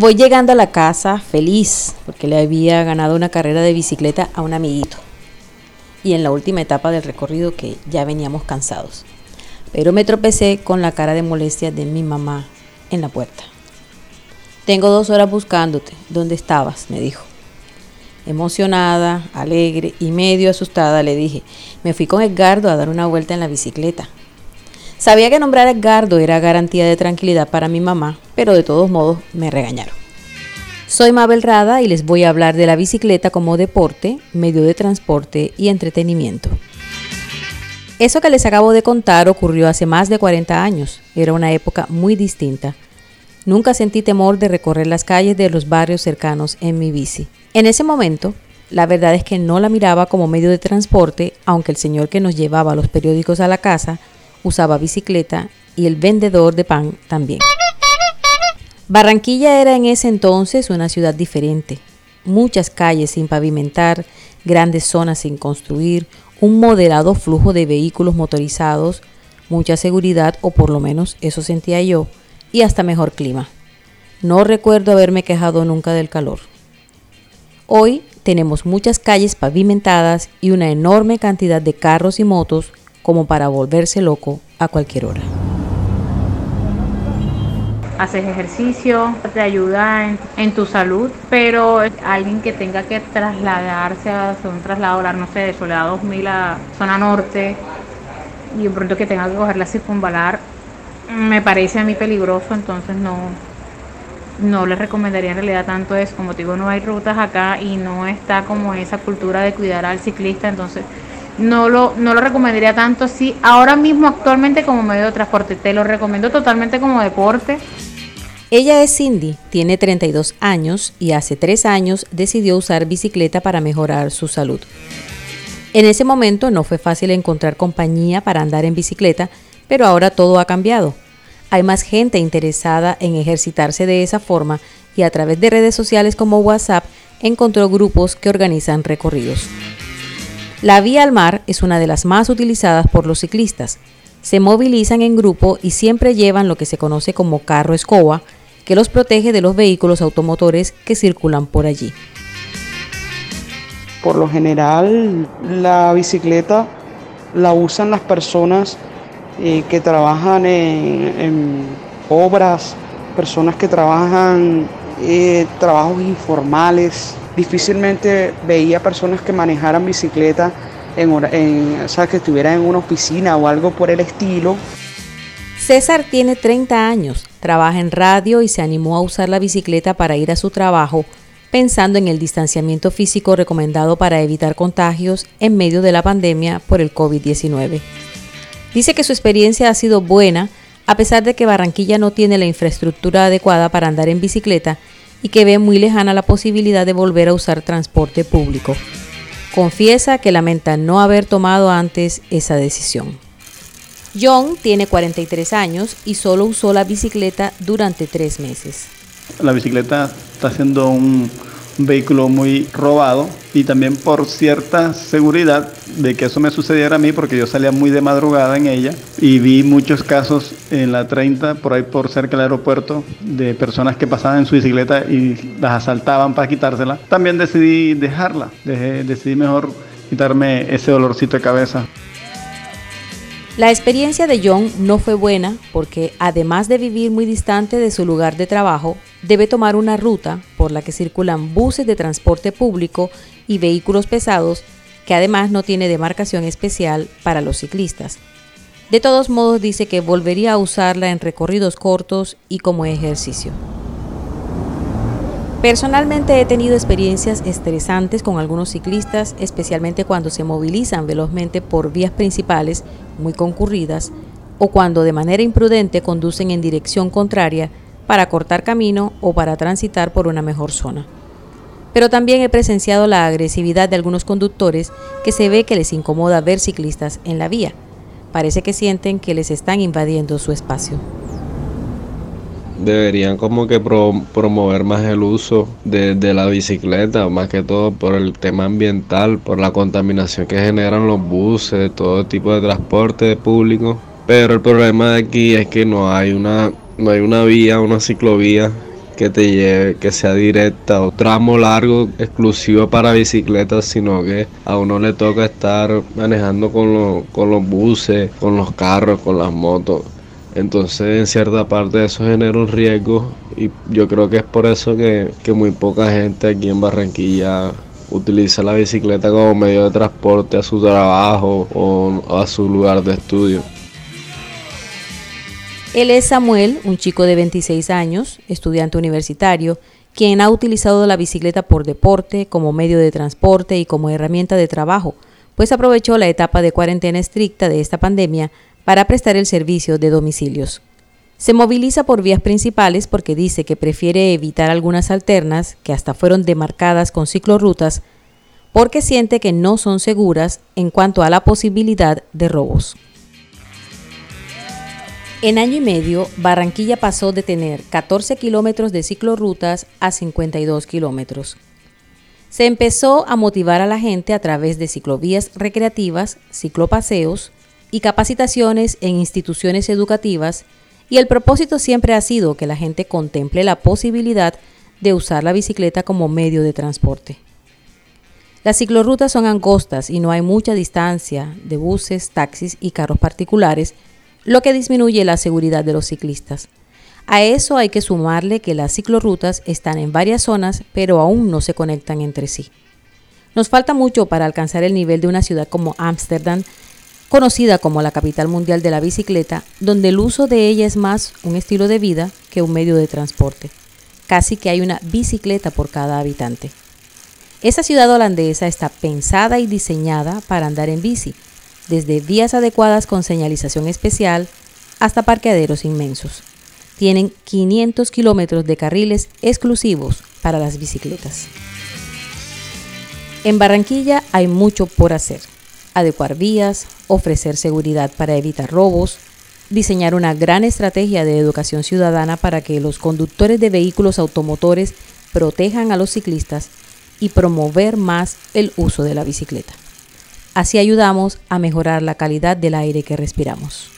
Voy llegando a la casa feliz porque le había ganado una carrera de bicicleta a un amiguito. Y en la última etapa del recorrido que ya veníamos cansados. Pero me tropecé con la cara de molestia de mi mamá en la puerta. Tengo dos horas buscándote. ¿Dónde estabas? me dijo. Emocionada, alegre y medio asustada le dije, me fui con Edgardo a dar una vuelta en la bicicleta. Sabía que nombrar a Edgardo era garantía de tranquilidad para mi mamá, pero de todos modos me regañaron. Soy Mabel Rada y les voy a hablar de la bicicleta como deporte, medio de transporte y entretenimiento. Eso que les acabo de contar ocurrió hace más de 40 años. Era una época muy distinta. Nunca sentí temor de recorrer las calles de los barrios cercanos en mi bici. En ese momento, la verdad es que no la miraba como medio de transporte, aunque el señor que nos llevaba los periódicos a la casa usaba bicicleta y el vendedor de pan también. Barranquilla era en ese entonces una ciudad diferente. Muchas calles sin pavimentar, grandes zonas sin construir, un moderado flujo de vehículos motorizados, mucha seguridad, o por lo menos eso sentía yo, y hasta mejor clima. No recuerdo haberme quejado nunca del calor. Hoy tenemos muchas calles pavimentadas y una enorme cantidad de carros y motos como para volverse loco a cualquier hora. Haces ejercicio, te ayuda en, tu salud, pero alguien que tenga que trasladarse a hacer un traslado, no sé, de Soledad 2000 a zona norte, y de pronto que tenga que coger la circunvalar, me parece a mí peligroso, entonces no, no les recomendaría en realidad tanto eso. Como te digo, no hay rutas acá y no está como esa cultura de cuidar al ciclista, entonces no lo, no lo recomendaría tanto así ahora mismo actualmente como medio de transporte. Te lo recomiendo totalmente como deporte. Ella es Cindy, tiene 32 años y hace 3 años decidió usar bicicleta para mejorar su salud. En ese momento no fue fácil encontrar compañía para andar en bicicleta, pero ahora todo ha cambiado. Hay más gente interesada en ejercitarse de esa forma y a través de redes sociales como WhatsApp encontró grupos que organizan recorridos. La vía al mar es una de las más utilizadas por los ciclistas. Se movilizan en grupo y siempre llevan lo que se conoce como carro escoba, que los protege de los vehículos automotores que circulan por allí. Por lo general, la bicicleta la usan las personas eh, que trabajan en, obras, personas que trabajan eh, trabajos informales, difícilmente veía personas que manejaran bicicleta en, en o sea, que estuvieran en una oficina o algo por el estilo. César tiene 30 años, trabaja en radio y se animó a usar la bicicleta para ir a su trabajo, pensando en el distanciamiento físico recomendado para evitar contagios en medio de la pandemia por el COVID-19. Dice que su experiencia ha sido buena, a pesar de que Barranquilla no tiene la infraestructura adecuada para andar en bicicleta y que ve muy lejana la posibilidad de volver a usar transporte público. Confiesa que lamenta no haber tomado antes esa decisión. John tiene 43 años y solo usó la bicicleta durante tres meses. La bicicleta está siendo un, vehículo muy robado y también por cierta seguridad de que eso me sucediera a mí porque yo salía muy de madrugada en ella y vi muchos casos en la 30 por ahí por cerca del aeropuerto de personas que pasaban en su bicicleta y las asaltaban para quitársela. También decidí dejarla, decidí mejor quitarme ese dolorcito de cabeza. La experiencia de John no fue buena porque además de vivir muy distante de su lugar de trabajo, debe tomar una ruta por la que circulan buses de transporte público y vehículos pesados que además no tiene demarcación especial para los ciclistas. De todos modos dice que volvería a usarla en recorridos cortos y como ejercicio. Personalmente he tenido experiencias estresantes con algunos ciclistas, especialmente cuando se movilizan velozmente por vías principales muy concurridas o cuando de manera imprudente conducen en dirección contraria para cortar camino o para transitar por una mejor zona. Pero también he presenciado la agresividad de algunos conductores que se ve que les incomoda ver ciclistas en la vía. Parece que sienten que les están invadiendo su espacio deberían como que promover más el uso de, la bicicleta, más que todo por el tema ambiental, por la contaminación que generan los buses, todo tipo de transporte público. Pero el problema de aquí es que no hay una, no hay una vía, una ciclovía que te lleve, que sea directa o tramo largo exclusivo para bicicletas, sino que a uno le toca estar manejando con, con los buses, con los carros, con las motos. Entonces en cierta parte eso genera un riesgo y yo creo que es por eso que, que muy poca gente aquí en Barranquilla utiliza la bicicleta como medio de transporte a su trabajo o a su lugar de estudio. Él es Samuel, un chico de 26 años, estudiante universitario, quien ha utilizado la bicicleta por deporte, como medio de transporte y como herramienta de trabajo, pues aprovechó la etapa de cuarentena estricta de esta pandemia para prestar el servicio de domicilios. Se moviliza por vías principales porque dice que prefiere evitar algunas alternas que hasta fueron demarcadas con ciclorrutas porque siente que no son seguras en cuanto a la posibilidad de robos. En año y medio, Barranquilla pasó de tener 14 kilómetros de ciclorrutas a 52 kilómetros. Se empezó a motivar a la gente a través de ciclovías recreativas, ciclopaseos y capacitaciones en instituciones educativas y el propósito siempre ha sido que la gente contemple la posibilidad de usar la bicicleta como medio de transporte. Las ciclorrutas son angostas y no hay mucha distancia de buses, taxis y carros particulares lo que disminuye la seguridad de los ciclistas. A eso hay que sumarle que las ciclorrutas están en varias zonas, pero aún no se conectan entre sí. Nos falta mucho para alcanzar el nivel de una ciudad como Ámsterdam, conocida como la capital mundial de la bicicleta, donde el uso de ella es más un estilo de vida que un medio de transporte. Casi que hay una bicicleta por cada habitante. Esa ciudad holandesa está pensada y diseñada para andar en bici, desde vías adecuadas con señalización especial hasta parqueaderos inmensos. Tienen 500 kilómetros de carriles exclusivos para las bicicletas. En Barranquilla hay mucho por hacer. Adecuar vías, ofrecer seguridad para evitar robos, diseñar una gran estrategia de educación ciudadana para que los conductores de vehículos automotores protejan a los ciclistas y promover más el uso de la bicicleta. Así ayudamos a mejorar la calidad del aire que respiramos.